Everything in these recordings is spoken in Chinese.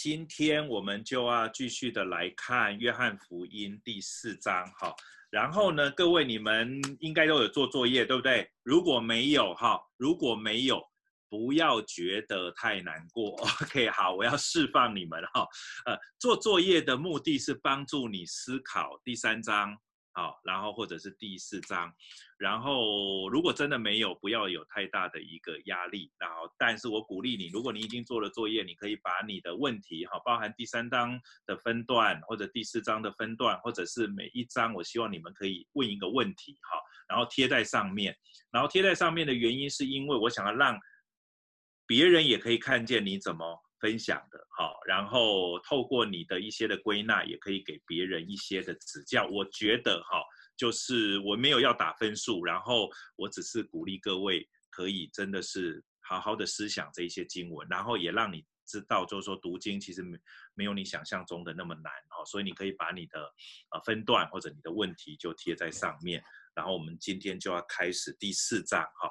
今天我们就要继续的来看约翰福音第四章，哈。然后呢，各位你们应该都有做作业，对不对？如果没有，哈，如果没有，不要觉得太难过。OK，好，我要释放你们，哈。呃，做作业的目的是帮助你思考第三章。好，然后或者是第四章，然后如果真的没有，不要有太大的一个压力。然后，但是我鼓励你，如果你已经做了作业，你可以把你的问题，哈，包含第三章的分段，或者第四章的分段，或者是每一章，我希望你们可以问一个问题，哈，然后贴在上面。然后贴在上面的原因是因为我想要让别人也可以看见你怎么。分享的好，然后透过你的一些的归纳，也可以给别人一些的指教。我觉得哈，就是我没有要打分数，然后我只是鼓励各位可以真的是好好的思想这一些经文，然后也让你知道，就是说读经其实没没有你想象中的那么难哦。所以你可以把你的呃分段或者你的问题就贴在上面，然后我们今天就要开始第四章哈。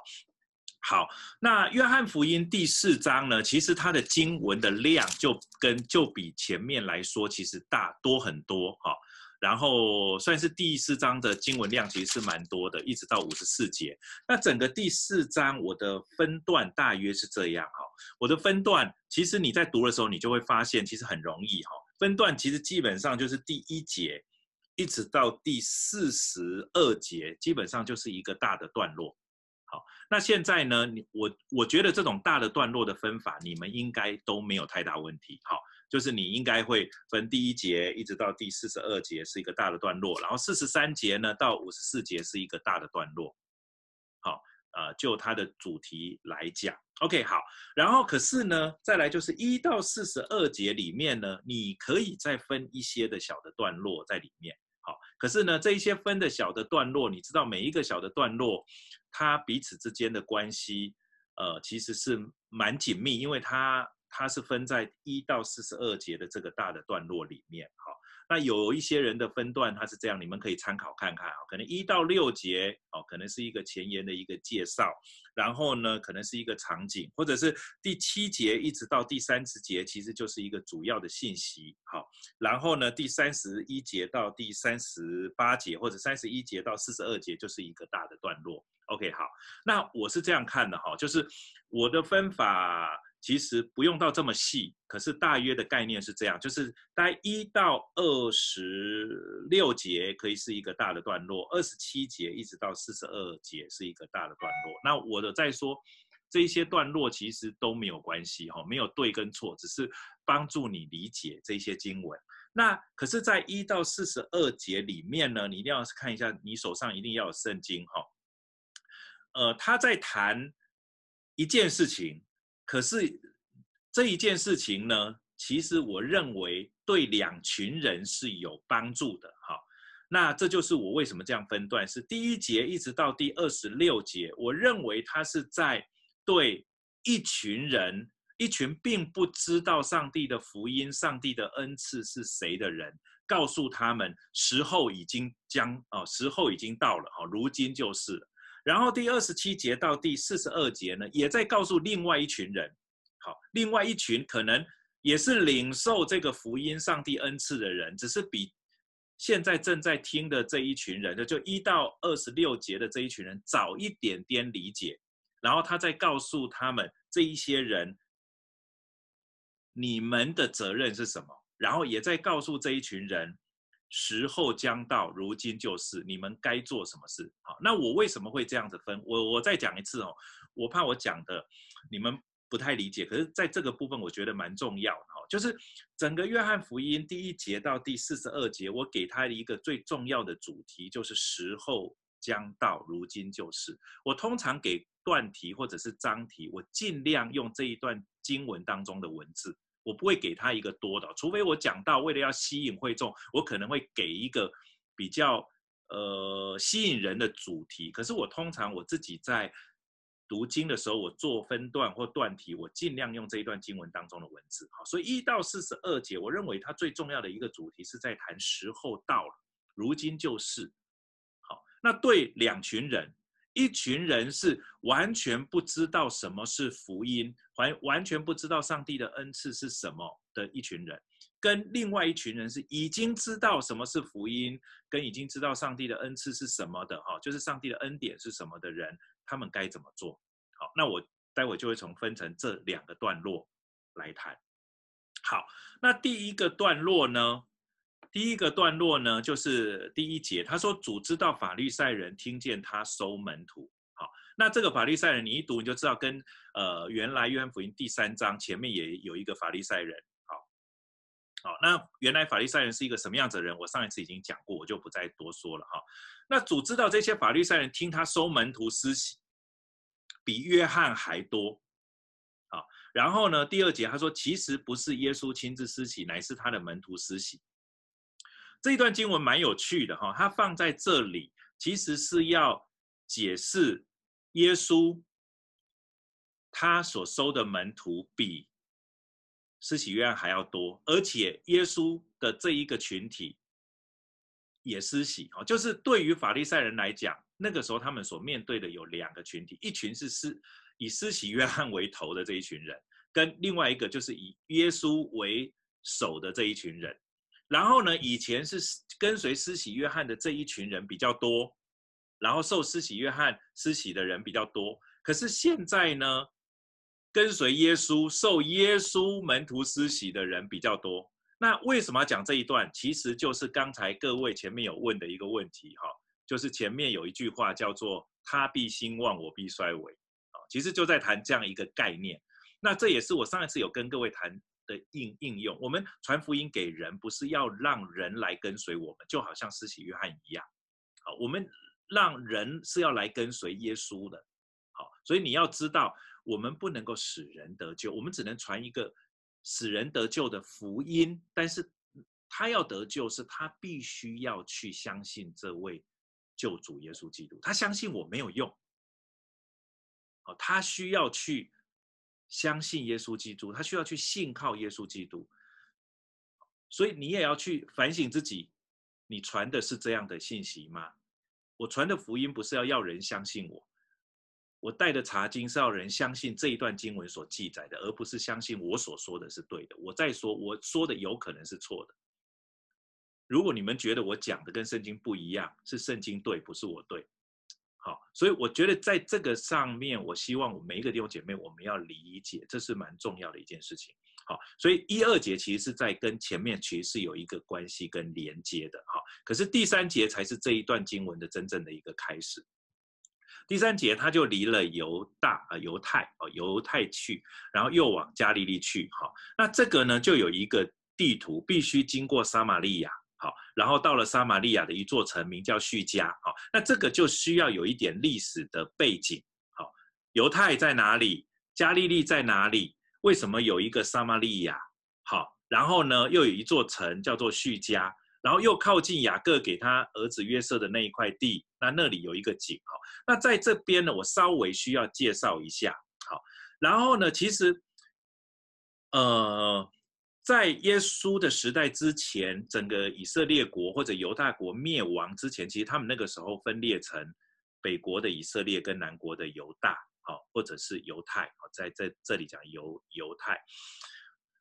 好，那约翰福音第四章呢，其实它的经文的量就跟就比前面来说，其实大多很多哈。然后算是第四章的经文量其实是蛮多的，一直到五十四节。那整个第四章我的分段大约是这样哈。我的分段其实你在读的时候，你就会发现其实很容易哈。分段其实基本上就是第一节一直到第四十二节，基本上就是一个大的段落。好，那现在呢？你我我觉得这种大的段落的分法，你们应该都没有太大问题。好，就是你应该会分第一节一直到第四十二节是一个大的段落，然后四十三节呢到五十四节是一个大的段落。好，呃，就它的主题来讲，OK，好。然后可是呢，再来就是一到四十二节里面呢，你可以再分一些的小的段落在里面。好，可是呢，这一些分的小的段落，你知道每一个小的段落，它彼此之间的关系，呃，其实是蛮紧密，因为它它是分在一到四十二节的这个大的段落里面。好。那有一些人的分段，它是这样，你们可以参考看看啊。可能一到六节哦，可能是一个前言的一个介绍，然后呢，可能是一个场景，或者是第七节一直到第三十节，其实就是一个主要的信息。好，然后呢，第三十一节到第三十八节，或者三十一节到四十二节，就是一个大的段落。OK，好，那我是这样看的哈，就是我的分法。其实不用到这么细，可是大约的概念是这样，就是大概一到二十六节可以是一个大的段落，二十七节一直到四十二节是一个大的段落。那我的再说，这一些段落其实都没有关系哈，没有对跟错，只是帮助你理解这些经文。那可是，在一到四十二节里面呢，你一定要看一下，你手上一定要有圣经哈。呃，他在谈一件事情。可是这一件事情呢，其实我认为对两群人是有帮助的。好，那这就是我为什么这样分段，是第一节一直到第二十六节，我认为他是在对一群人，一群并不知道上帝的福音、上帝的恩赐是谁的人，告诉他们时候已经将哦，时候已经到了，哦，如今就是了。然后第二十七节到第四十二节呢，也在告诉另外一群人，好，另外一群可能也是领受这个福音、上帝恩赐的人，只是比现在正在听的这一群人，就一到二十六节的这一群人早一点点理解，然后他再告诉他们这一些人，你们的责任是什么，然后也在告诉这一群人。时候将到，如今就是你们该做什么事。好，那我为什么会这样子分？我我再讲一次哦，我怕我讲的你们不太理解。可是在这个部分，我觉得蛮重要的哈，就是整个约翰福音第一节到第四十二节，我给他一个最重要的主题，就是时候将到，如今就是。我通常给段题或者是章题，我尽量用这一段经文当中的文字。我不会给他一个多的，除非我讲到为了要吸引会众，我可能会给一个比较呃吸引人的主题。可是我通常我自己在读经的时候，我做分段或段题，我尽量用这一段经文当中的文字。好，所以一到四十二节，我认为它最重要的一个主题是在谈时候到了，如今就是。好，那对两群人。一群人是完全不知道什么是福音，完完全不知道上帝的恩赐是什么的一群人，跟另外一群人是已经知道什么是福音，跟已经知道上帝的恩赐是什么的哈，就是上帝的恩典是什么的人，他们该怎么做？好，那我待会就会从分成这两个段落来谈。好，那第一个段落呢？第一个段落呢，就是第一节，他说主知道法利赛人听见他收门徒。好，那这个法利赛人，你一读你就知道跟，呃原来约翰福音第三章前面也有一个法利赛人。好，好，那原来法利赛人是一个什么样子的人？我上一次已经讲过，我就不再多说了哈。那主知道这些法利赛人听他收门徒施洗，比约翰还多。好，然后呢，第二节他说，其实不是耶稣亲自施洗，乃是他的门徒施洗。这一段经文蛮有趣的哈，它放在这里其实是要解释耶稣他所收的门徒比施洗约翰还要多，而且耶稣的这一个群体也施洗哦，就是对于法利赛人来讲，那个时候他们所面对的有两个群体，一群是施以施洗约翰为头的这一群人，跟另外一个就是以耶稣为首的这一群人。然后呢，以前是跟随施洗约翰的这一群人比较多，然后受施洗约翰施洗的人比较多。可是现在呢，跟随耶稣、受耶稣门徒施洗的人比较多。那为什么要讲这一段？其实就是刚才各位前面有问的一个问题哈，就是前面有一句话叫做“他必兴旺，我必衰微”，啊，其实就在谈这样一个概念。那这也是我上一次有跟各位谈。的应应用，我们传福音给人，不是要让人来跟随我们，就好像施洗约翰一样。好，我们让人是要来跟随耶稣的。好，所以你要知道，我们不能够使人得救，我们只能传一个使人得救的福音。但是他要得救，是他必须要去相信这位救主耶稣基督。他相信我没有用。好，他需要去。相信耶稣基督，他需要去信靠耶稣基督，所以你也要去反省自己，你传的是这样的信息吗？我传的福音不是要要人相信我，我带的查经是要人相信这一段经文所记载的，而不是相信我所说的是对的。我再说，我说的有可能是错的。如果你们觉得我讲的跟圣经不一样，是圣经对，不是我对。好，所以我觉得在这个上面，我希望我每一个弟兄姐妹，我们要理解，这是蛮重要的一件事情。好，所以一二节其实是在跟前面其实是有一个关系跟连接的。好，可是第三节才是这一段经文的真正的一个开始。第三节他就离了犹大啊犹太啊犹太去，然后又往加利利去。好，那这个呢就有一个地图，必须经过撒玛利亚。好，然后到了撒玛利亚的一座城，名叫叙加。好，那这个就需要有一点历史的背景。好，犹太在哪里？加利利在哪里？为什么有一个撒玛利亚？好，然后呢，又有一座城叫做叙加，然后又靠近雅各给他儿子约瑟的那一块地，那那里有一个井。好，那在这边呢，我稍微需要介绍一下。好，然后呢，其实，呃。在耶稣的时代之前，整个以色列国或者犹大国灭亡之前，其实他们那个时候分裂成北国的以色列跟南国的犹大，好，或者是犹太，好，在在这里讲犹犹太。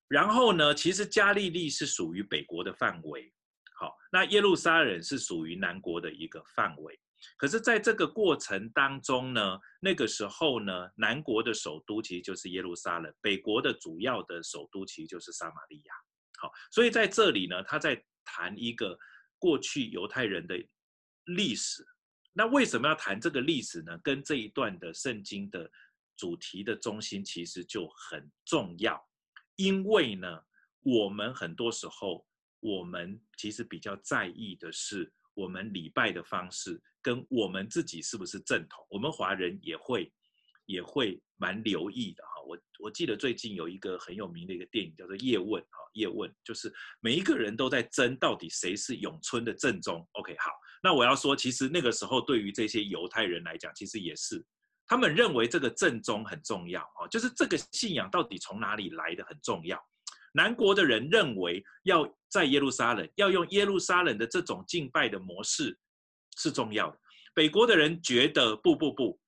然后呢，其实加利利是属于北国的范围，好，那耶路撒冷是属于南国的一个范围。可是，在这个过程当中呢，那个时候呢，南国的首都其实就是耶路撒冷，北国的主要的首都其实就是撒玛利亚。好，所以在这里呢，他在谈一个过去犹太人的历史。那为什么要谈这个历史呢？跟这一段的圣经的主题的中心其实就很重要，因为呢，我们很多时候，我们其实比较在意的是我们礼拜的方式。跟我们自己是不是正统？我们华人也会也会蛮留意的哈。我我记得最近有一个很有名的一个电影叫做《叶问》哈，《叶问》就是每一个人都在争到底谁是永春的正宗。OK，好，那我要说，其实那个时候对于这些犹太人来讲，其实也是他们认为这个正宗很重要啊，就是这个信仰到底从哪里来的很重要。南国的人认为要在耶路撒冷，要用耶路撒冷的这种敬拜的模式。是重要的。北国的人觉得不不不，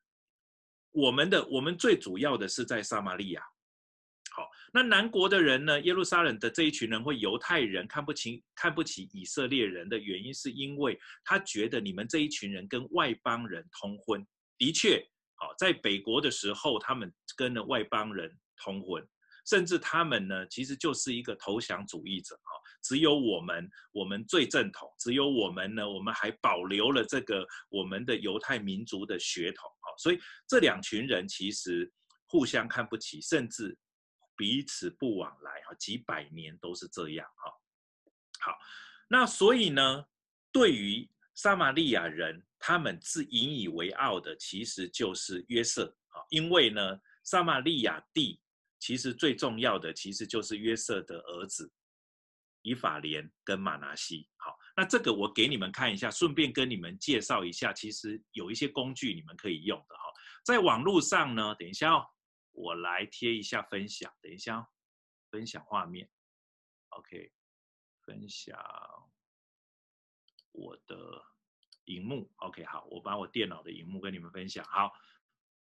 我们的我们最主要的是在撒玛利亚。好，那南国的人呢？耶路撒冷的这一群人，或犹太人看不起看不起以色列人的原因，是因为他觉得你们这一群人跟外邦人通婚。的确，好，在北国的时候，他们跟了外邦人通婚，甚至他们呢，其实就是一个投降主义者。哈，只有我们，我们最正统，只有我们呢，我们还保留了这个我们的犹太民族的血统。哈，所以这两群人其实互相看不起，甚至。彼此不往来哈，几百年都是这样哈。好，那所以呢，对于撒玛利亚人，他们自引以为傲的，其实就是约瑟啊。因为呢，撒玛利亚地其实最重要的，其实就是约瑟的儿子以法莲跟玛拿西。好，那这个我给你们看一下，顺便跟你们介绍一下，其实有一些工具你们可以用的哈。在网络上呢，等一下哦。我来贴一下分享，等一下，分享画面，OK，分享我的荧幕，OK，好，我把我电脑的荧幕跟你们分享，好，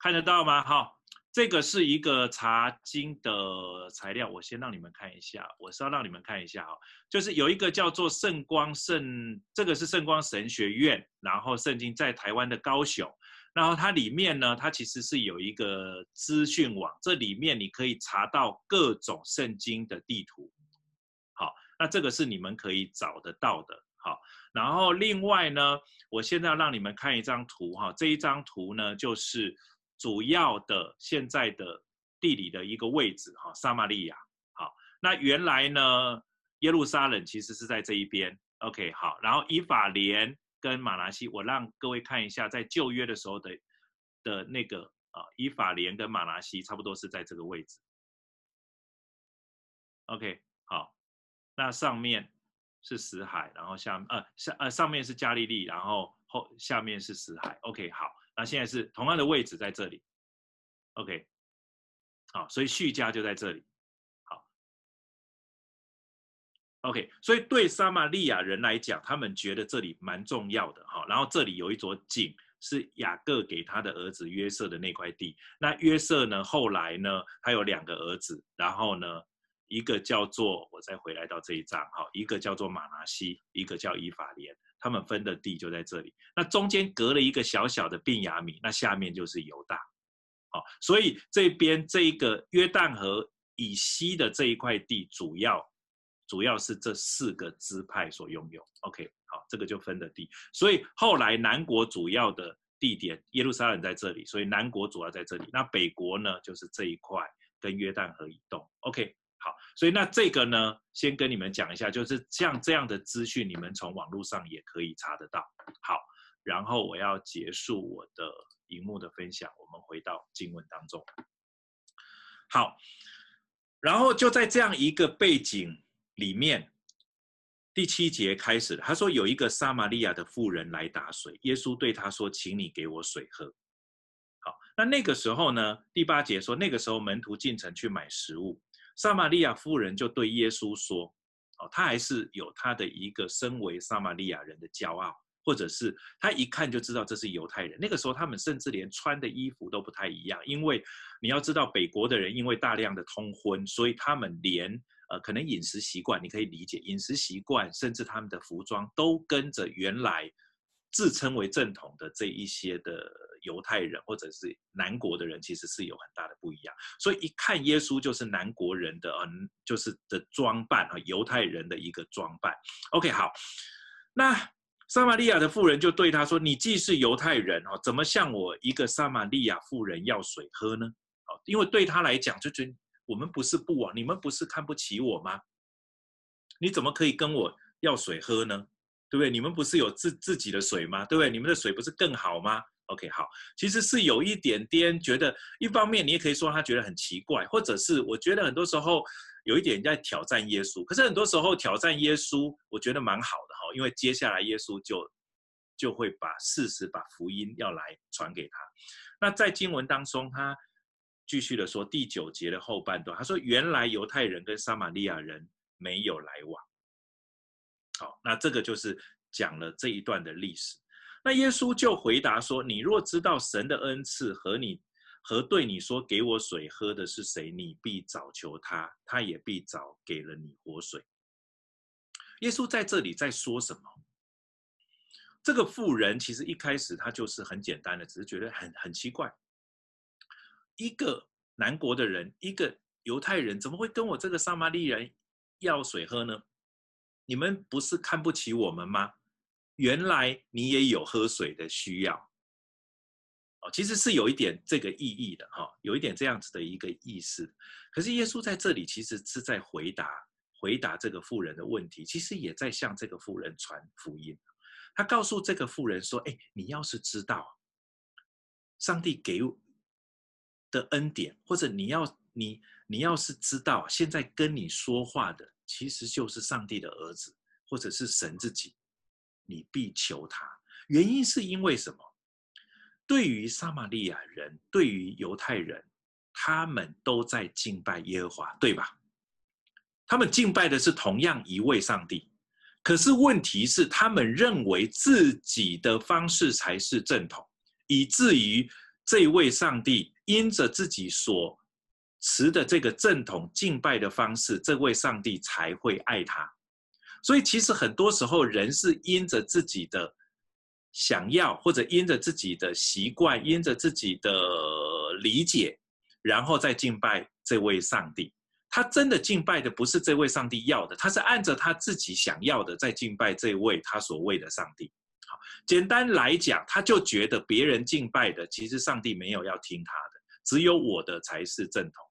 看得到吗？好，这个是一个查经的材料，我先让你们看一下，我是要让你们看一下哈，就是有一个叫做圣光圣，这个是圣光神学院，然后圣经在台湾的高雄。然后它里面呢，它其实是有一个资讯网，这里面你可以查到各种圣经的地图。好，那这个是你们可以找得到的。好，然后另外呢，我现在要让你们看一张图哈，这一张图呢就是主要的现在的地理的一个位置哈，撒玛利亚。好，那原来呢，耶路撒冷其实是在这一边。OK，好，然后以法莲。跟马拿西，我让各位看一下，在旧约的时候的的那个啊，以法莲跟马拿西差不多是在这个位置。OK，好，那上面是死海，然后下呃上呃上面是加利利，然后后下面是死海。OK，好，那现在是同样的位置在这里。OK，好，所以续加就在这里。好 OK，所以对撒玛利亚人来讲，他们觉得这里蛮重要的哈。然后这里有一座井，是雅各给他的儿子约瑟的那块地。那约瑟呢，后来呢，他有两个儿子，然后呢，一个叫做我再回来到这一章哈，一个叫做马拿西，一个叫以法莲，他们分的地就在这里。那中间隔了一个小小的便雅米，那下面就是犹大。好，所以这边这一个约旦河以西的这一块地，主要。主要是这四个支派所拥有。OK，好，这个就分的地。所以后来南国主要的地点，耶路撒冷在这里，所以南国主要在这里。那北国呢，就是这一块跟约旦河以东。OK，好，所以那这个呢，先跟你们讲一下，就是像这样的资讯，你们从网络上也可以查得到。好，然后我要结束我的荧幕的分享，我们回到经文当中。好，然后就在这样一个背景。里面第七节开始，他说有一个撒玛利亚的妇人来打水，耶稣对他说：“请你给我水喝。”好，那那个时候呢？第八节说，那个时候门徒进城去买食物，撒玛利亚夫人就对耶稣说：“哦，他还是有他的一个身为撒玛利亚人的骄傲，或者是他一看就知道这是犹太人。那个时候他们甚至连穿的衣服都不太一样，因为你要知道北国的人因为大量的通婚，所以他们连。”呃，可能饮食习惯你可以理解，饮食习惯甚至他们的服装都跟着原来自称为正统的这一些的犹太人或者是南国的人，其实是有很大的不一样。所以一看耶稣就是南国人的，嗯，就是的装扮啊，犹太人的一个装扮。OK，好，那撒玛利亚的妇人就对他说：“你既是犹太人哦，怎么向我一个撒玛利亚妇人要水喝呢？”哦，因为对他来讲就觉得。我们不是不往，你们不是看不起我吗？你怎么可以跟我要水喝呢？对不对？你们不是有自自己的水吗？对不对？你们的水不是更好吗？OK，好，其实是有一点点觉得，一方面你也可以说他觉得很奇怪，或者是我觉得很多时候有一点在挑战耶稣。可是很多时候挑战耶稣，我觉得蛮好的哈，因为接下来耶稣就就会把事实、把福音要来传给他。那在经文当中，他。继续的说，第九节的后半段，他说：“原来犹太人跟撒玛利亚人没有来往。”好，那这个就是讲了这一段的历史。那耶稣就回答说：“你若知道神的恩赐和你和对你说给我水喝的是谁，你必早求他，他也必早给了你活水。耶稣在这里在说什么？这个妇人其实一开始他就是很简单的，只是觉得很很奇怪，一个南国的人，一个犹太人，怎么会跟我这个撒玛利亚人要水喝呢？你们不是看不起我们吗？原来你也有喝水的需要，哦，其实是有一点这个意义的哈，有一点这样子的一个意思。可是耶稣在这里其实是在回答回答这个妇人的问题，其实也在向这个妇人传福音。他告诉这个妇人说：“哎，你要是知道上帝给的恩典，或者你要你你要是知道现在跟你说话的其实就是上帝的儿子，或者是神自己。”你必求他，原因是因为什么？对于撒玛利亚人，对于犹太人，他们都在敬拜耶和华，对吧？他们敬拜的是同样一位上帝，可是问题是，他们认为自己的方式才是正统，以至于这位上帝因着自己所持的这个正统敬拜的方式，这位上帝才会爱他。所以，其实很多时候，人是因着自己的想要，或者因着自己的习惯，因着自己的理解，然后再敬拜这位上帝。他真的敬拜的不是这位上帝要的，他是按着他自己想要的在敬拜这位他所谓的上帝。好，简单来讲，他就觉得别人敬拜的，其实上帝没有要听他的，只有我的才是正统，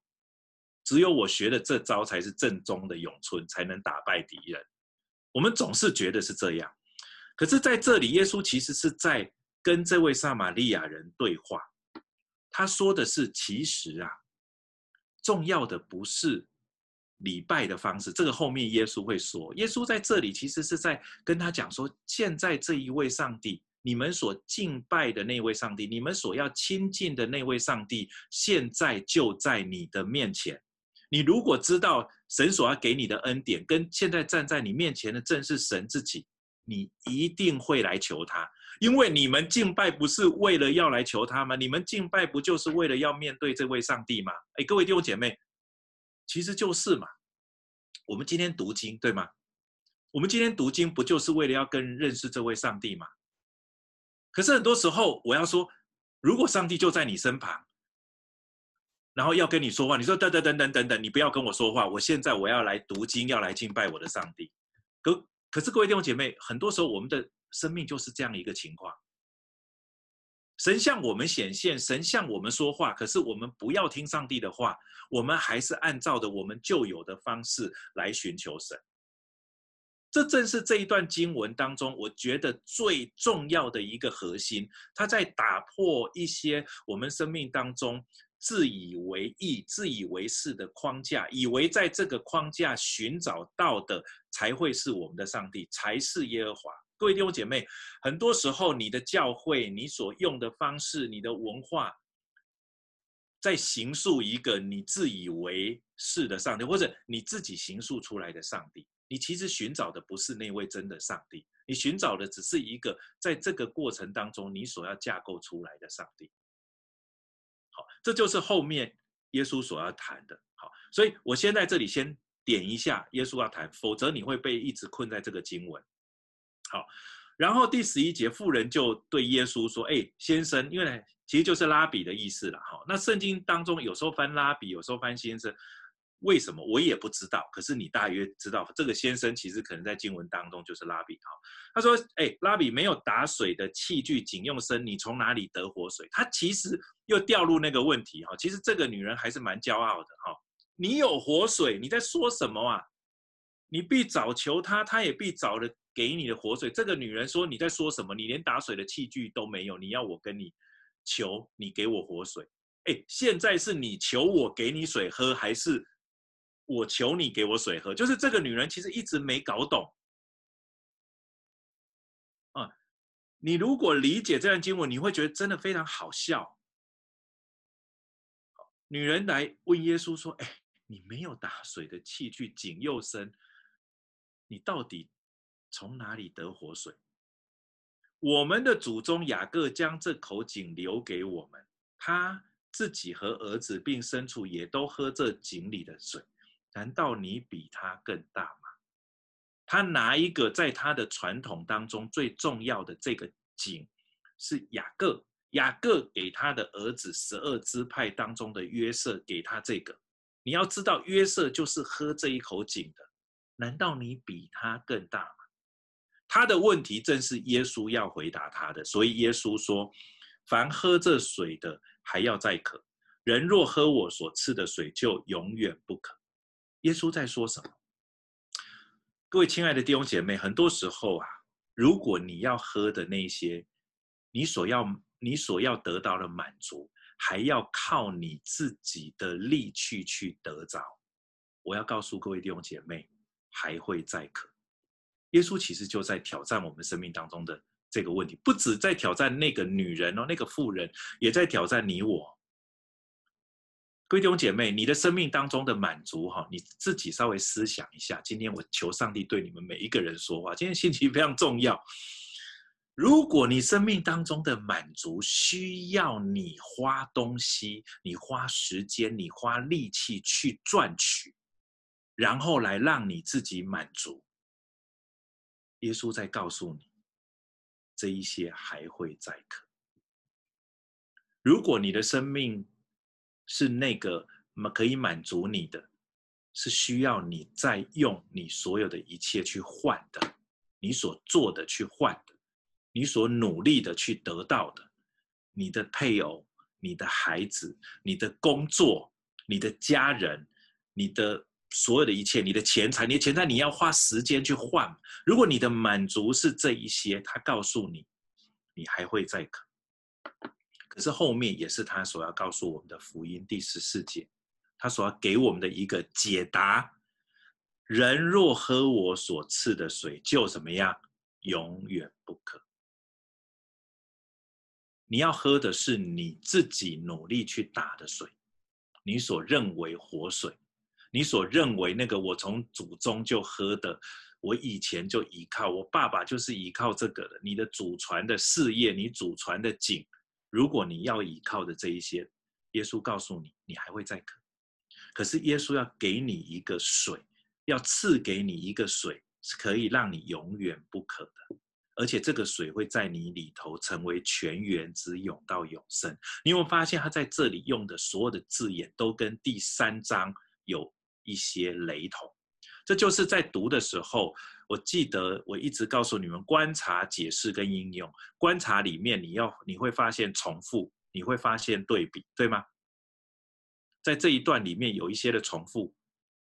只有我学的这招才是正宗的咏春，才能打败敌人。我们总是觉得是这样，可是在这里，耶稣其实是在跟这位撒玛利亚人对话。他说的是：其实啊，重要的不是礼拜的方式，这个后面耶稣会说。耶稣在这里其实是在跟他讲说：现在这一位上帝，你们所敬拜的那位上帝，你们所要亲近的那位上帝，现在就在你的面前。你如果知道神所要给你的恩典，跟现在站在你面前的正是神自己，你一定会来求他，因为你们敬拜不是为了要来求他吗？你们敬拜不就是为了要面对这位上帝吗？哎，各位弟兄姐妹，其实就是嘛。我们今天读经，对吗？我们今天读经不就是为了要跟认识这位上帝吗？可是很多时候，我要说，如果上帝就在你身旁。然后要跟你说话，你说等等等等等等，你不要跟我说话。我现在我要来读经，要来敬拜我的上帝。可可是各位弟兄姐妹，很多时候我们的生命就是这样一个情况。神向我们显现，神向我们说话，可是我们不要听上帝的话，我们还是按照着我们旧有的方式来寻求神。这正是这一段经文当中，我觉得最重要的一个核心，它在打破一些我们生命当中。自以为意、自以为是的框架，以为在这个框架寻找到的才会是我们的上帝，才是耶和华。各位弟兄姐妹，很多时候你的教会、你所用的方式、你的文化，在形塑一个你自以为是的上帝，或者你自己形塑出来的上帝。你其实寻找的不是那位真的上帝，你寻找的只是一个在这个过程当中你所要架构出来的上帝。这就是后面耶稣所要谈的。好，所以我先在这里先点一下耶稣要谈，否则你会被一直困在这个经文。好，然后第十一节，妇人就对耶稣说：“哎，先生，因为其实就是拉比的意思了。哈，那圣经当中有时候翻拉比，有时候翻先生。”为什么我也不知道？可是你大约知道，这个先生其实可能在经文当中就是拉比哈。他说：“哎，拉比没有打水的器具，仅用生，你从哪里得活水？”他其实又掉入那个问题哈。其实这个女人还是蛮骄傲的哈。你有活水，你在说什么啊？你必早求他，他也必早的给你的活水。这个女人说：“你在说什么？你连打水的器具都没有，你要我跟你求你给我活水？哎，现在是你求我给你水喝，还是？”我求你给我水喝，就是这个女人其实一直没搞懂。啊，你如果理解这段经文，你会觉得真的非常好笑。女人来问耶稣说：“哎，你没有打水的器具，井又深，你到底从哪里得活水？我们的祖宗雅各将这口井留给我们，他自己和儿子并牲畜也都喝这井里的水，难道你比他更大吗？他拿一个在他的传统当中最重要的这个井，是雅各，雅各给他的儿子十二支派当中的约瑟给他这个。你要知道，约瑟就是喝这一口井的，难道你比他更大吗？他的问题正是耶稣要回答他的，所以耶稣说：“凡喝这水的，还要再渴；人若喝我所赐的水，就永远不渴。”耶稣在说什么？各位亲爱的弟兄姐妹，很多时候啊，如果你要喝的那些，你所要、你所要得到的满足，还要靠你自己的力气去得着，我要告诉各位弟兄姐妹，还会再渴。耶稣其实就在挑战我们生命当中的这个问题，不止在挑战那个女人哦，那个妇人，也在挑战你我。各位弟兄姐妹，你的生命当中的满足，哈，你自己稍微思想一下。今天我求上帝对你们每一个人说话。今天信息非常重要。如果你生命当中的满足需要你花东西、你花时间、你花力气去赚取，然后来让你自己满足，耶稣在告诉你，这一些还会再渴。如果你的生命，是那个可以满足你的，是需要你再用你所有的一切去换的，你所做的去换的，你所努力的去得到的，你的配偶、你的孩子、你的工作、你的家人、你的所有的一切、你的钱财，你的钱财你要花时间去换。如果你的满足是这一些，他告诉你，你还会再渴。可是后面也是他所要告诉我们的福音第十四节，他所要给我们的一个解答：人若喝我所赐的水，就怎么样？永远不渴。你要喝的是你自己努力去打的水，你所认为活水，你所认为那个我从祖宗就喝的，我以前就依靠，我爸爸就是依靠这个的。你的祖传的事业，你祖传的井。如果你要依靠的这一些，耶稣告诉你，你还会再渴。可是耶稣要给你一个水，要赐给你一个水，是可以让你永远不渴的，而且这个水会在你里头成为泉源，直涌到永生。你有没有发现他在这里用的所有的字眼都跟第三章有一些雷同？这就是在读的时候。我记得我一直告诉你们，观察、解释跟应用。观察里面，你要你会发现重复，你会发现对比，对吗？在这一段里面有一些的重复，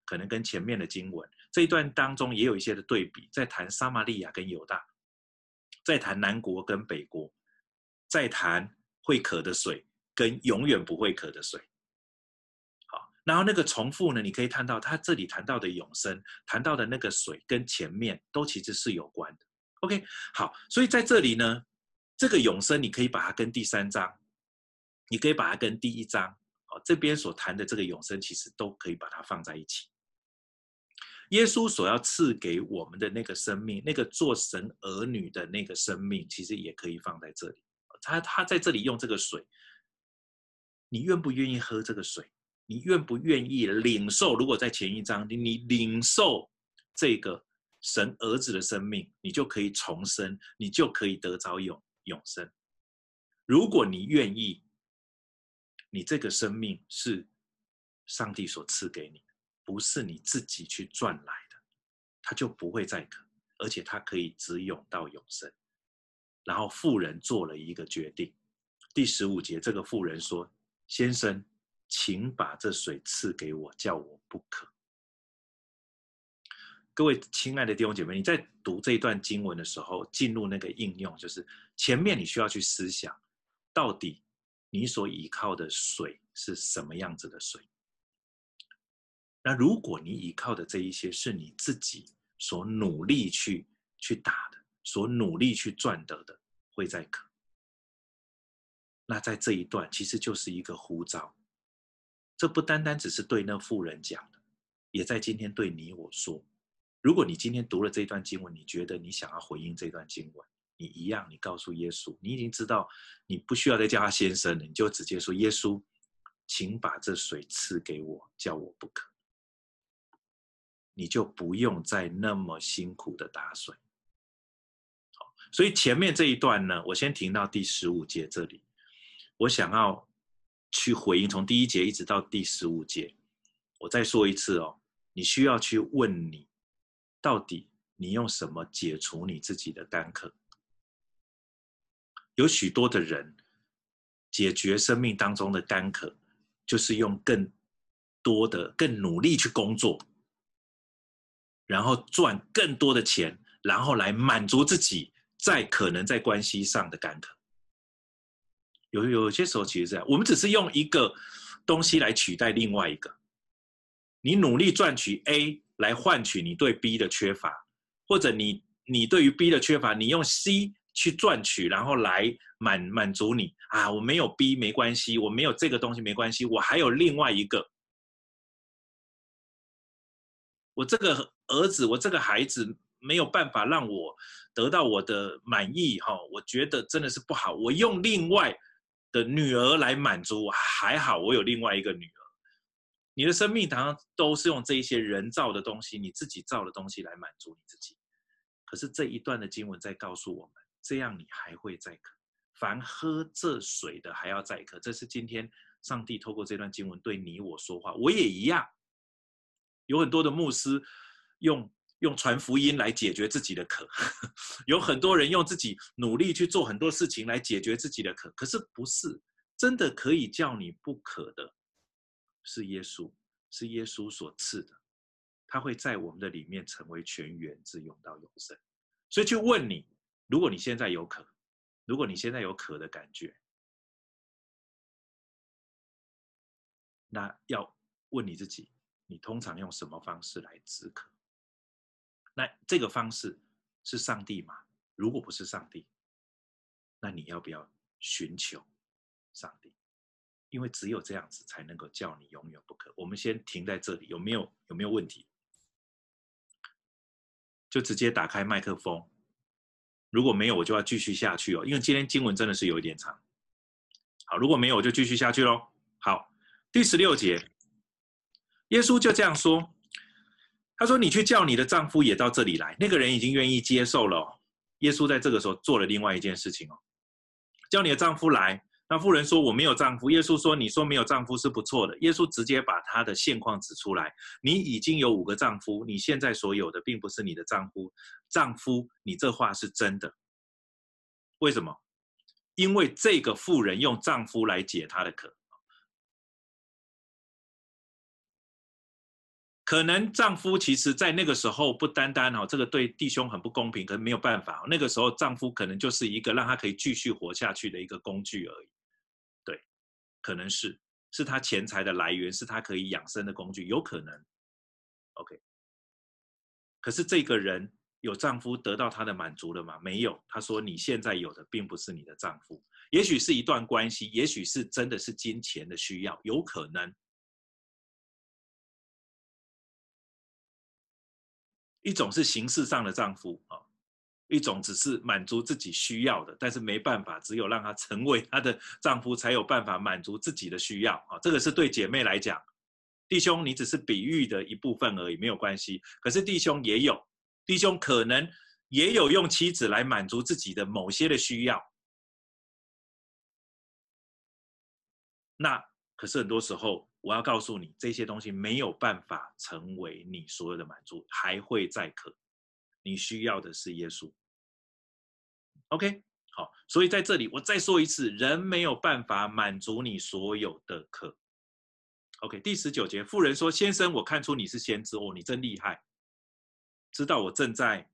可能跟前面的经文这一段当中也有一些的对比，在谈撒玛利亚跟犹大，在谈南国跟北国，在谈会渴的水跟永远不会渴的水。然后那个重复呢，你可以看到他这里谈到的永生，谈到的那个水跟前面都其实是有关的。OK，好，所以在这里呢，这个永生你可以把它跟第三章，你可以把它跟第一章，哦，这边所谈的这个永生其实都可以把它放在一起。耶稣所要赐给我们的那个生命，那个做神儿女的那个生命，其实也可以放在这里。他他在这里用这个水，你愿不愿意喝这个水？你愿不愿意领受？如果在前一章，你你领受这个神儿子的生命，你就可以重生，你就可以得着永永生。如果你愿意，你这个生命是上帝所赐给你，不是你自己去赚来的，他就不会再渴，而且他可以直涌到永生。然后富人做了一个决定，第十五节，这个富人说：“先生。”请把这水赐给我，叫我不渴。各位亲爱的弟兄姐妹，你在读这一段经文的时候，进入那个应用，就是前面你需要去思想，到底你所依靠的水是什么样子的水？那如果你依靠的这一些是你自己所努力去去打的，所努力去赚得的，会再渴。那在这一段其实就是一个呼召。这不单单只是对那妇人讲的，也在今天对你我说。如果你今天读了这段经文，你觉得你想要回应这段经文，你一样，你告诉耶稣，你已经知道，你不需要再叫他先生了，你就直接说：耶稣，请把这水赐给我，叫我不渴。你就不用再那么辛苦的打水。好，所以前面这一段呢，我先停到第十五节这里。我想要去回应，从第一节一直到第十五节，我再说一次哦，你需要去问你，到底你用什么解除你自己的干渴？有许多的人解决生命当中的干渴，就是用更多的、更努力去工作。然后赚更多的钱，然后来满足自己在可能在关系上的干渴。有有些时候其实这样，我们只是用一个东西来取代另外一个。你努力赚取 A 来换取你对 B 的缺乏，或者你你对于 B 的缺乏，你用 C 去赚取，然后来满满足你啊，我没有 B 没关系，我没有这个东西没关系，我还有另外一个。我这个儿子，我这个孩子没有办法让我得到我的满意哈，我觉得真的是不好。我用另外的女儿来满足，还好我有另外一个女儿。你的生命常常都是用这一些人造的东西，你自己造的东西来满足你自己。可是这一段的经文在告诉我们，这样你还会再渴，凡喝这水的还要再渴。这是今天上帝透过这段经文对你我说话，我也一样。有很多的牧师用用传福音来解决自己的渴，有很多人用自己努力去做很多事情来解决自己的渴，可是不是真的可以叫你不渴的，是耶稣，是耶稣所赐的，他会在我们的里面成为泉源，自永到永生。所以去问你，如果你现在有渴，如果你现在有渴的感觉，那要问你自己。你通常用什么方式来止渴？那这个方式是上帝吗？如果不是上帝，那你要不要寻求上帝？因为只有这样子才能够叫你永远不可。我们先停在这里，有没有有没有问题？就直接打开麦克风。如果没有，我就要继续下去哦，因为今天经文真的是有一点长。好，如果没有，我就继续下去喽。好，第十六节。耶稣就这样说：“他说，你去叫你的丈夫也到这里来。那个人已经愿意接受了。耶稣在这个时候做了另外一件事情哦，叫你的丈夫来。那妇人说：我没有丈夫。耶稣说：你说没有丈夫是不错的。耶稣直接把他的现况指出来：你已经有五个丈夫，你现在所有的并不是你的丈夫。丈夫，你这话是真的。为什么？因为这个妇人用丈夫来解她的渴。”可能丈夫其实，在那个时候不单单哈，这个对弟兄很不公平，可是没有办法。那个时候，丈夫可能就是一个让他可以继续活下去的一个工具而已。对，可能是是他钱财的来源，是他可以养生的工具，有可能。OK。可是这个人有丈夫得到他的满足了吗？没有。他说：“你现在有的并不是你的丈夫，也许是一段关系，也许是真的是金钱的需要，有可能。”一种是形式上的丈夫啊，一种只是满足自己需要的，但是没办法，只有让他成为他的丈夫，才有办法满足自己的需要啊。这个是对姐妹来讲，弟兄你只是比喻的一部分而已，没有关系。可是弟兄也有，弟兄可能也有用妻子来满足自己的某些的需要。那可是很多时候。我要告诉你，这些东西没有办法成为你所有的满足，还会再渴。你需要的是耶稣。OK，好，所以在这里我再说一次，人没有办法满足你所有的渴。OK，第十九节，妇人说：“先生，我看出你是先知哦，你真厉害，知道我正在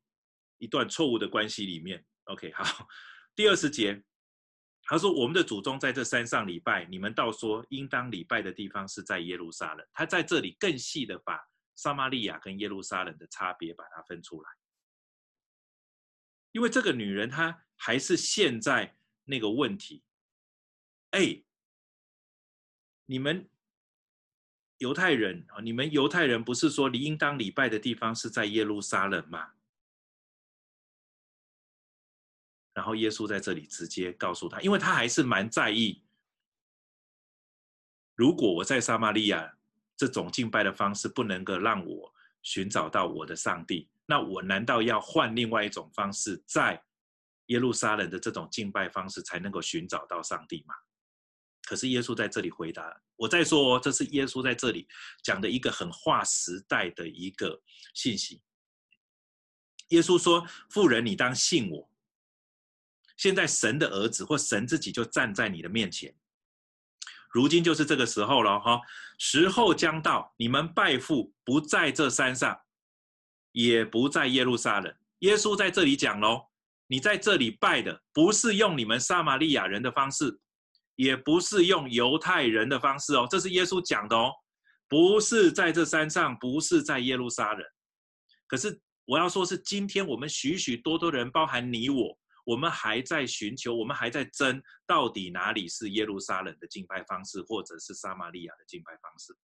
一段错误的关系里面。”OK，好，第二十节。他说：“我们的祖宗在这山上礼拜，你们倒说应当礼拜的地方是在耶路撒冷。”他在这里更细的把撒玛利亚跟耶路撒冷的差别把它分出来，因为这个女人她还是陷在那个问题。哎，你们犹太人啊，你们犹太人不是说你应当礼拜的地方是在耶路撒冷吗？然后耶稣在这里直接告诉他，因为他还是蛮在意如果我在撒玛利亚这种敬拜的方式不能够让我寻找到我的上帝，那我难道要换另外一种方式，在耶路撒冷的这种敬拜方式才能够寻找到上帝吗？可是耶稣在这里回答，我再说，这是耶稣在这里讲的一个很划时代的一个信息。耶稣说：“富人，你当信我。现在神的儿子或神自己就站在你的面前，如今就是这个时候了哈。时候将到，你们拜父不在这山上，也不在耶路撒冷。耶稣在这里讲喽，你在这里拜的不是用你们撒玛利亚人的方式。”也不是用犹太人的方式哦，这是耶稣讲的哦，不是在这山上，不是在耶路撒冷。可是我要说，是今天我们许许多多的人，包含你我，我们还在寻求，我们还在争，到底哪里是耶路撒冷的敬拜方式，或者是撒玛利亚的敬拜方式？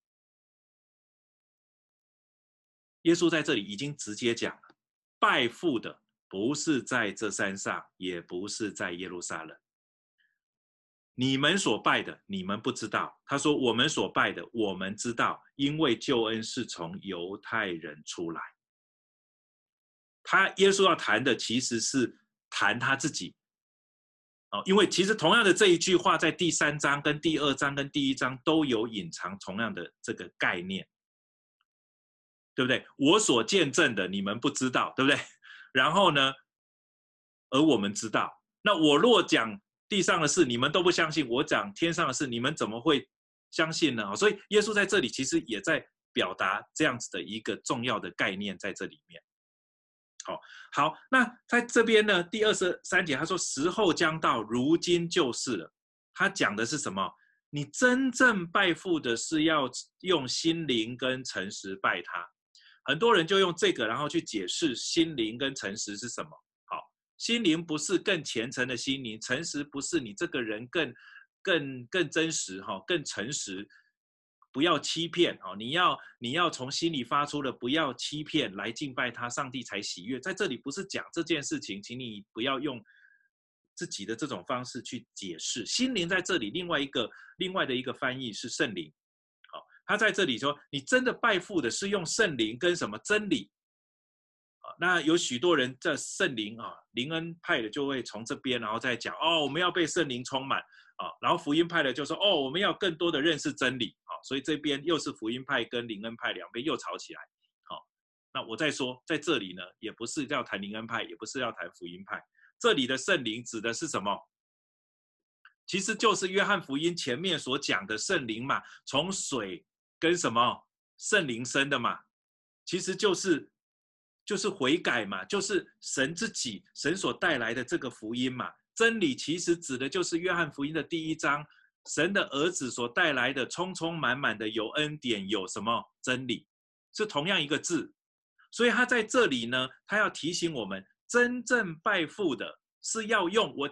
耶稣在这里已经直接讲了，拜父的不是在这山上，也不是在耶路撒冷。你们所拜的，你们不知道。他说：“我们所拜的，我们知道，因为救恩是从犹太人出来。”他耶稣要谈的其实是谈他自己。哦，因为其实同样的这一句话，在第三章、跟第二章、跟第一章都有隐藏同样的这个概念，对不对？我所见证的，你们不知道，对不对？然后呢，而我们知道。那我若讲。地上的事你们都不相信，我讲天上的事，你们怎么会相信呢？所以耶稣在这里其实也在表达这样子的一个重要的概念在这里面。好，好，那在这边呢，第二十三节他说：“时候将到，如今就是了。”他讲的是什么？你真正拜父的是要用心灵跟诚实拜他。很多人就用这个，然后去解释心灵跟诚实是什么。好心灵不是更虔诚的心灵，诚实不是你这个人更、更、更真实哈，更诚实，不要欺骗哦。你要你要从心里发出的，不要欺骗来敬拜他，上帝才喜悦。在这里不是讲这件事情，请你不要用自己的这种方式去解释。心灵在这里另外一个另外的一个翻译是圣灵，好，他在这里说，你真的拜父的是用圣灵跟什么真理。那有许多人在圣灵啊，灵恩派的就会从这边，然后再讲哦，我们要被圣灵充满啊，然后福音派的就说哦，我们要更多的认识真理啊，所以这边又是福音派跟灵恩派两边又吵起来。好，那我再说，在这里呢，也不是要谈灵恩派，也不是要谈福音派，这里的圣灵指的是什么？其实就是约翰福音前面所讲的圣灵嘛，从水跟什么圣灵生的嘛，其实就是。就是悔改嘛，就是神自己神所带来的这个福音嘛。真理其实指的就是约翰福音的第一章，神的儿子所带来的充充满满的有恩典，有什么真理，是同样一个字。所以他在这里呢，他要提醒我们，真正拜父的是要用我，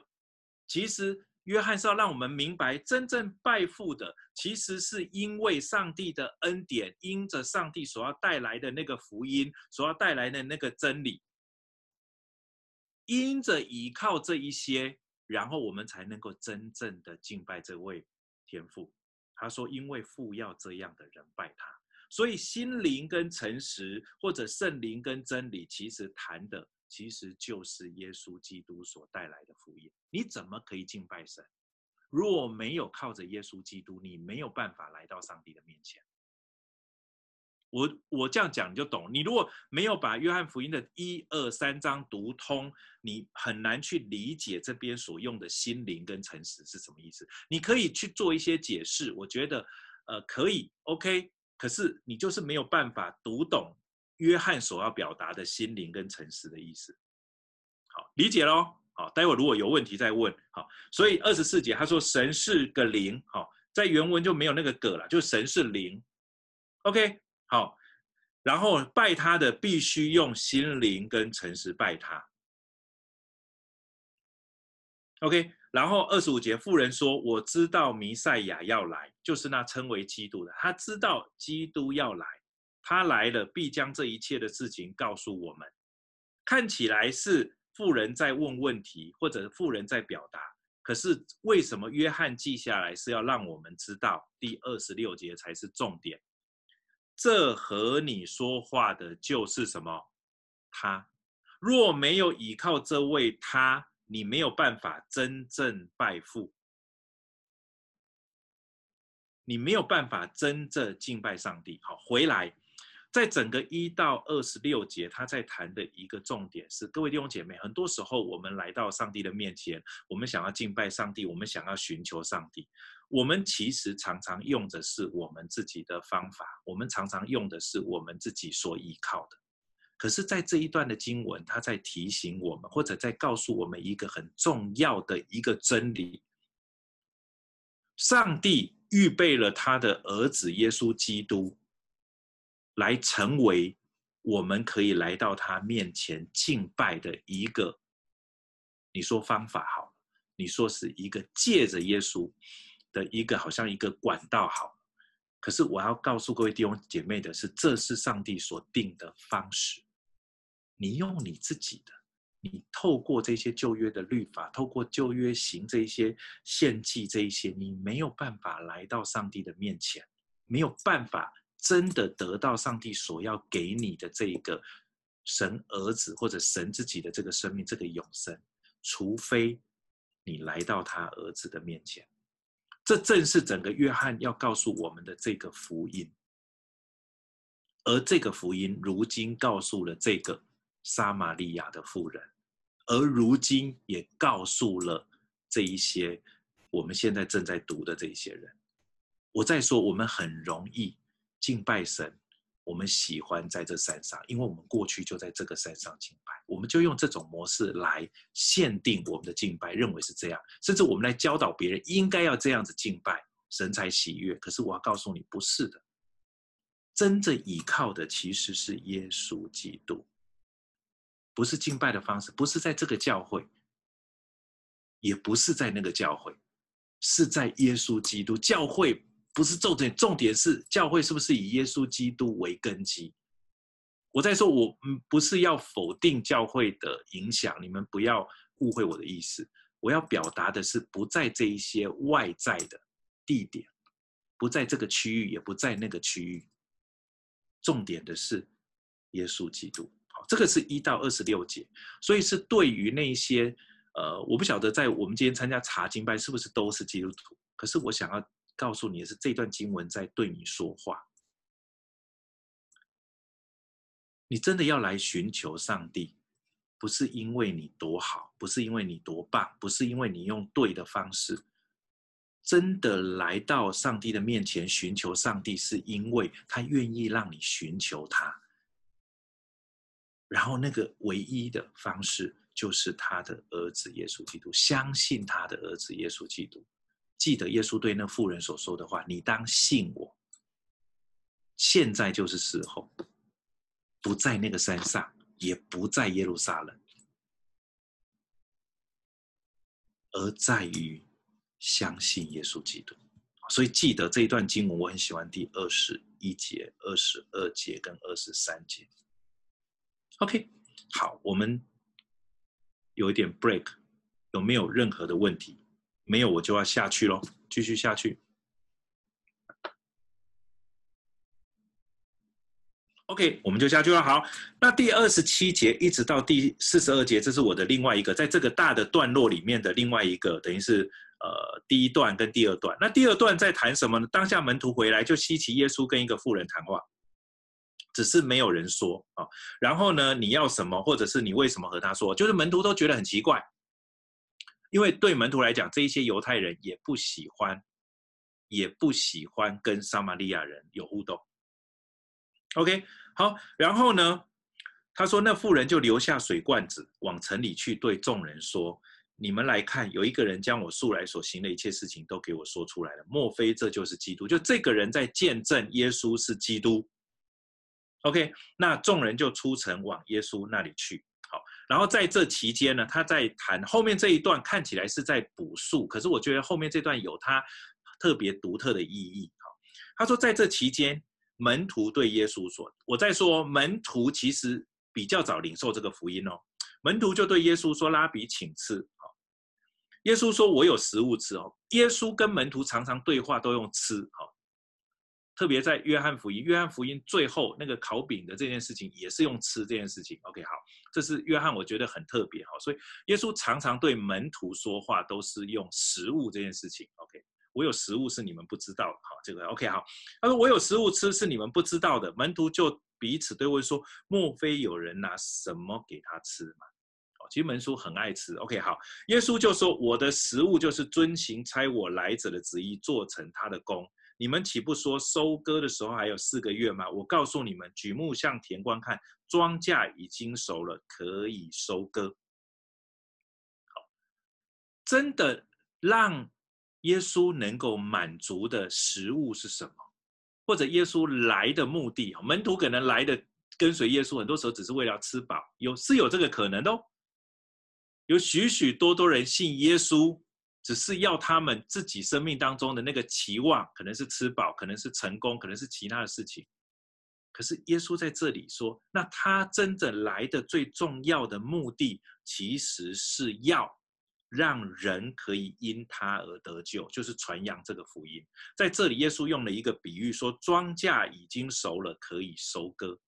其实。约翰是要让我们明白，真正拜父的，其实是因为上帝的恩典，因着上帝所要带来的那个福音，所要带来的那个真理，因着依靠这一些，然后我们才能够真正的敬拜这位天父。他说：“因为父要这样的人拜他，所以心灵跟诚实，或者圣灵跟真理，其实谈的。”其实就是耶稣基督所带来的福音。你怎么可以敬拜神？若没有靠着耶稣基督，你没有办法来到上帝的面前。我我这样讲你就懂。你如果没有把约翰福音的一二三章读通，你很难去理解这边所用的心灵跟诚实是什么意思。你可以去做一些解释，我觉得呃可以，OK。可是你就是没有办法读懂。约翰所要表达的心灵跟诚实的意思，好，理解喽。好，待会如果有问题再问。好，所以二十四节他说神是个灵，好，在原文就没有那个个了，就神是灵。OK，好，然后拜他的必须用心灵跟诚实拜他。OK，然后二十五节妇人说：“我知道弥赛亚要来，就是那称为基督的，他知道基督要来。”他来了，必将这一切的事情告诉我们。看起来是妇人在问问题，或者妇人在表达，可是为什么约翰记下来是要让我们知道第二十六节才是重点？这和你说话的就是什么？他若没有依靠这位他，你没有办法真正拜父，你没有办法真正敬拜上帝。好，回来。在整个一到二十六节，他在谈的一个重点是：各位弟兄姐妹，很多时候我们来到上帝的面前，我们想要敬拜上帝，我们想要寻求上帝，我们其实常常用的是我们自己的方法，我们常常用的是我们自己所依靠的。可是，在这一段的经文，他在提醒我们，或者在告诉我们一个很重要的一个真理：上帝预备了他的儿子耶稣基督。来成为我们可以来到他面前敬拜的一个，你说方法好，你说是一个借着耶稣的一个好像一个管道好，可是我要告诉各位弟兄姐妹的是，这是上帝所定的方式。你用你自己的，你透过这些旧约的律法，透过旧约行这一些献祭这一些，你没有办法来到上帝的面前，没有办法。真的得到上帝所要给你的这一个神儿子或者神自己的这个生命，这个永生，除非你来到他儿子的面前，这正是整个约翰要告诉我们的这个福音。而这个福音如今告诉了这个撒玛利亚的妇人，而如今也告诉了这一些我们现在正在读的这一些人。我在说，我们很容易。敬拜神，我们喜欢在这山上，因为我们过去就在这个山上敬拜，我们就用这种模式来限定我们的敬拜，认为是这样，甚至我们来教导别人应该要这样子敬拜，神才喜悦。可是我要告诉你，不是的，真正依靠的其实是耶稣基督，不是敬拜的方式，不是在这个教会，也不是在那个教会，是在耶稣基督教会。不是重点，重点是教会是不是以耶稣基督为根基？我在说，我嗯不是要否定教会的影响，你们不要误会我的意思。我要表达的是，不在这一些外在的地点，不在这个区域，也不在那个区域。重点的是耶稣基督。好，这个是一到二十六节，所以是对于那些呃，我不晓得在我们今天参加查经班是不是都是基督徒，可是我想要。告诉你的是这段经文在对你说话。你真的要来寻求上帝，不是因为你多好，不是因为你多棒，不是因为你用对的方式。真的来到上帝的面前寻求上帝，是因为他愿意让你寻求他。然后那个唯一的方式就是他的儿子耶稣基督，相信他的儿子耶稣基督。记得耶稣对那妇人所说的话：“你当信我，现在就是时候，不在那个山上，也不在耶路撒冷，而在于相信耶稣基督。”所以记得这一段经文，我很喜欢第二十一节、二十二节跟二十三节。OK，好，我们有一点 break，有没有任何的问题？没有，我就要下去喽，继续下去。OK，我们就下去了。好，那第二十七节一直到第四十二节，这是我的另外一个，在这个大的段落里面的另外一个，等于是呃第一段跟第二段。那第二段在谈什么呢？当下门徒回来，就稀奇耶稣跟一个妇人谈话，只是没有人说啊。然后呢，你要什么，或者是你为什么和他说，就是门徒都觉得很奇怪。因为对门徒来讲，这一些犹太人也不喜欢，也不喜欢跟撒玛利亚人有互动。OK，好，然后呢，他说那妇人就留下水罐子，往城里去，对众人说：“你们来看，有一个人将我素来所行的一切事情都给我说出来了。莫非这就是基督？就这个人在见证耶稣是基督。”OK，那众人就出城往耶稣那里去。然后在这期间呢，他在谈后面这一段看起来是在补述，可是我觉得后面这段有他特别独特的意义。哈他说在这期间，门徒对耶稣说：“我在说门徒其实比较早领受这个福音哦。”门徒就对耶稣说：“拉比，请吃。”哈，耶稣说：“我有食物吃哦。”耶稣跟门徒常常对话都用吃，哈。特别在约翰福音，约翰福音最后那个烤饼的这件事情，也是用吃这件事情。OK，好，这是约翰，我觉得很特别，哈。所以耶稣常常对门徒说话都是用食物这件事情。OK，我有食物是你们不知道，好，这个 OK，好。他说我有食物吃是你们不知道的，门徒就彼此对问说：莫非有人拿什么给他吃吗？其实门徒很爱吃，OK，好，耶稣就说：“我的食物就是遵行差我来者的旨意，做成他的工。你们岂不说收割的时候还有四个月吗？我告诉你们，举目向田观看，庄稼已经熟了，可以收割。”好，真的让耶稣能够满足的食物是什么？或者耶稣来的目的？门徒可能来的跟随耶稣，很多时候只是为了吃饱，有是有这个可能的哦。有许许多多人信耶稣，只是要他们自己生命当中的那个期望，可能是吃饱，可能是成功，可能是其他的事情。可是耶稣在这里说，那他真正来的最重要的目的，其实是要让人可以因他而得救，就是传扬这个福音。在这里，耶稣用了一个比喻，说庄稼已经熟了，可以收割。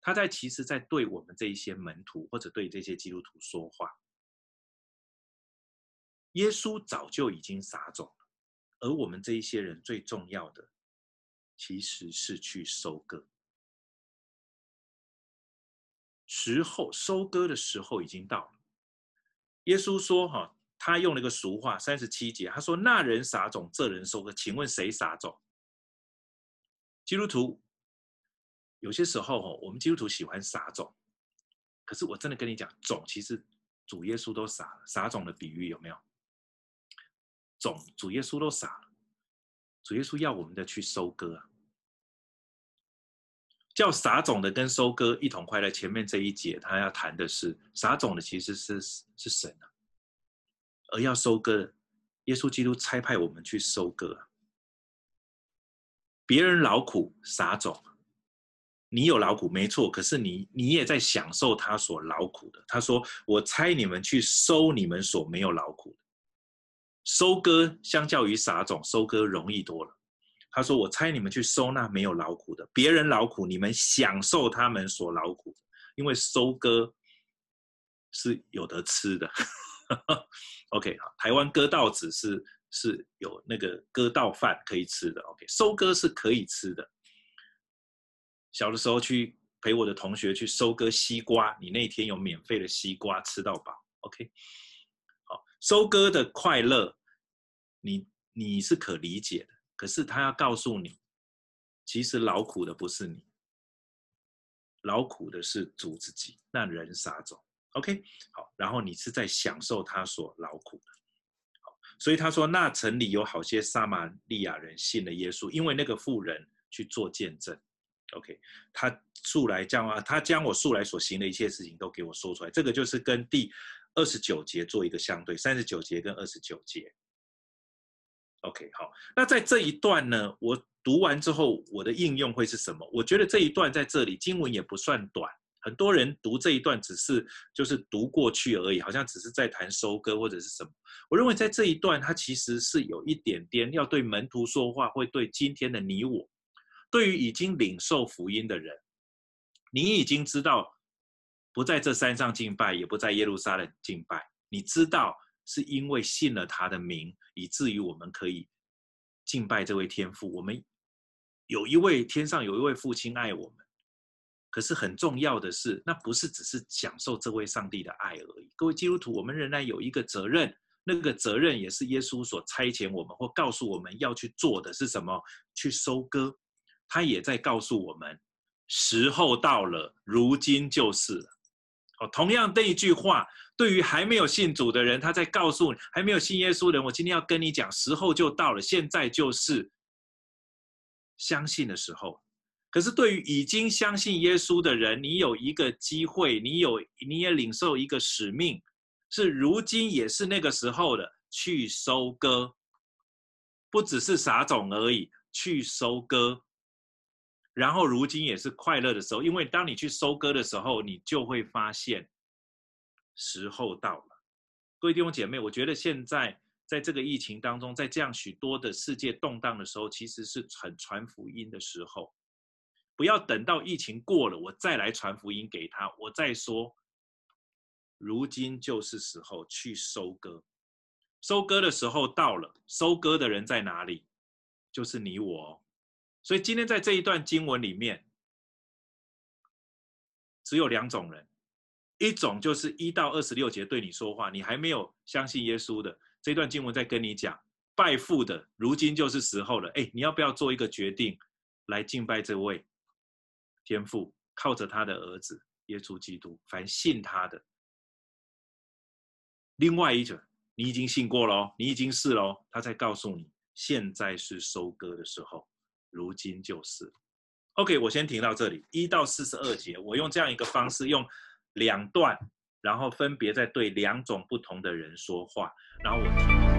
他在其实，在对我们这一些门徒，或者对这些基督徒说话。耶稣早就已经撒种了，而我们这一些人最重要的，其实是去收割。时候收割的时候已经到了。耶稣说：“哈，他用了一个俗话，三十七节，他说：‘那人撒种，这人收割。’请问谁撒种？基督徒。有些时候，我们基督徒喜欢撒种，可是我真的跟你讲，种其实主耶稣都撒了。撒种的比喻有没有？种主耶稣都撒了，主耶稣要我们的去收割啊，叫撒种的跟收割一同快乐。前面这一节他要谈的是撒种的其实是是神啊，而要收割，耶稣基督差派我们去收割啊。别人劳苦撒种，你有劳苦没错，可是你你也在享受他所劳苦的。他说：“我差你们去收你们所没有劳苦的。”收割相较于撒种，收割容易多了。他说：“我猜你们去收那没有劳苦的，别人劳苦，你们享受他们所劳苦，因为收割是有得吃的。”OK，好，台湾割稻子是是有那个割稻饭可以吃的。OK，收割是可以吃的。小的时候去陪我的同学去收割西瓜，你那天有免费的西瓜吃到饱。OK，好，收割的快乐。你你是可理解的，可是他要告诉你，其实劳苦的不是你，劳苦的是主自己。那人撒种，OK，好，然后你是在享受他所劳苦的，好，所以他说，那城里有好些撒玛利亚人信了耶稣，因为那个妇人去做见证，OK，他素来将啊，他将我素来所行的一切事情都给我说出来，这个就是跟第二十九节做一个相对，三十九节跟二十九节。OK，好，那在这一段呢，我读完之后，我的应用会是什么？我觉得这一段在这里经文也不算短，很多人读这一段只是就是读过去而已，好像只是在谈收割或者是什么。我认为在这一段，它其实是有一点点要对门徒说话，会对今天的你我，对于已经领受福音的人，你已经知道不在这山上敬拜，也不在耶路撒冷敬拜，你知道。是因为信了他的名，以至于我们可以敬拜这位天父。我们有一位天上有一位父亲爱我们，可是很重要的是，那不是只是享受这位上帝的爱而已。各位基督徒，我们仍然有一个责任，那个责任也是耶稣所差遣我们或告诉我们要去做的是什么？去收割。他也在告诉我们，时候到了，如今就是了。哦，同样的一句话。对于还没有信主的人，他在告诉你还没有信耶稣的人，我今天要跟你讲，时候就到了，现在就是相信的时候。可是对于已经相信耶稣的人，你有一个机会，你有你也领受一个使命，是如今也是那个时候的，去收割，不只是撒种而已，去收割。然后如今也是快乐的时候，因为当你去收割的时候，你就会发现。时候到了，各位弟兄姐妹，我觉得现在在这个疫情当中，在这样许多的世界动荡的时候，其实是很传福音的时候。不要等到疫情过了，我再来传福音给他，我再说。如今就是时候去收割，收割的时候到了，收割的人在哪里？就是你我。所以今天在这一段经文里面，只有两种人，一种就是一到二十六节对你说话，你还没有相信耶稣的，这段经文在跟你讲，拜父的，如今就是时候了。哎，你要不要做一个决定，来敬拜这位？天父靠着他的儿子耶稣基督，凡信他的。另外一种，你已经信过了，你已经是了，他在告诉你，现在是收割的时候，如今就是。OK，我先停到这里，一到四十二节，我用这样一个方式，用两段，然后分别在对两种不同的人说话，然后我听。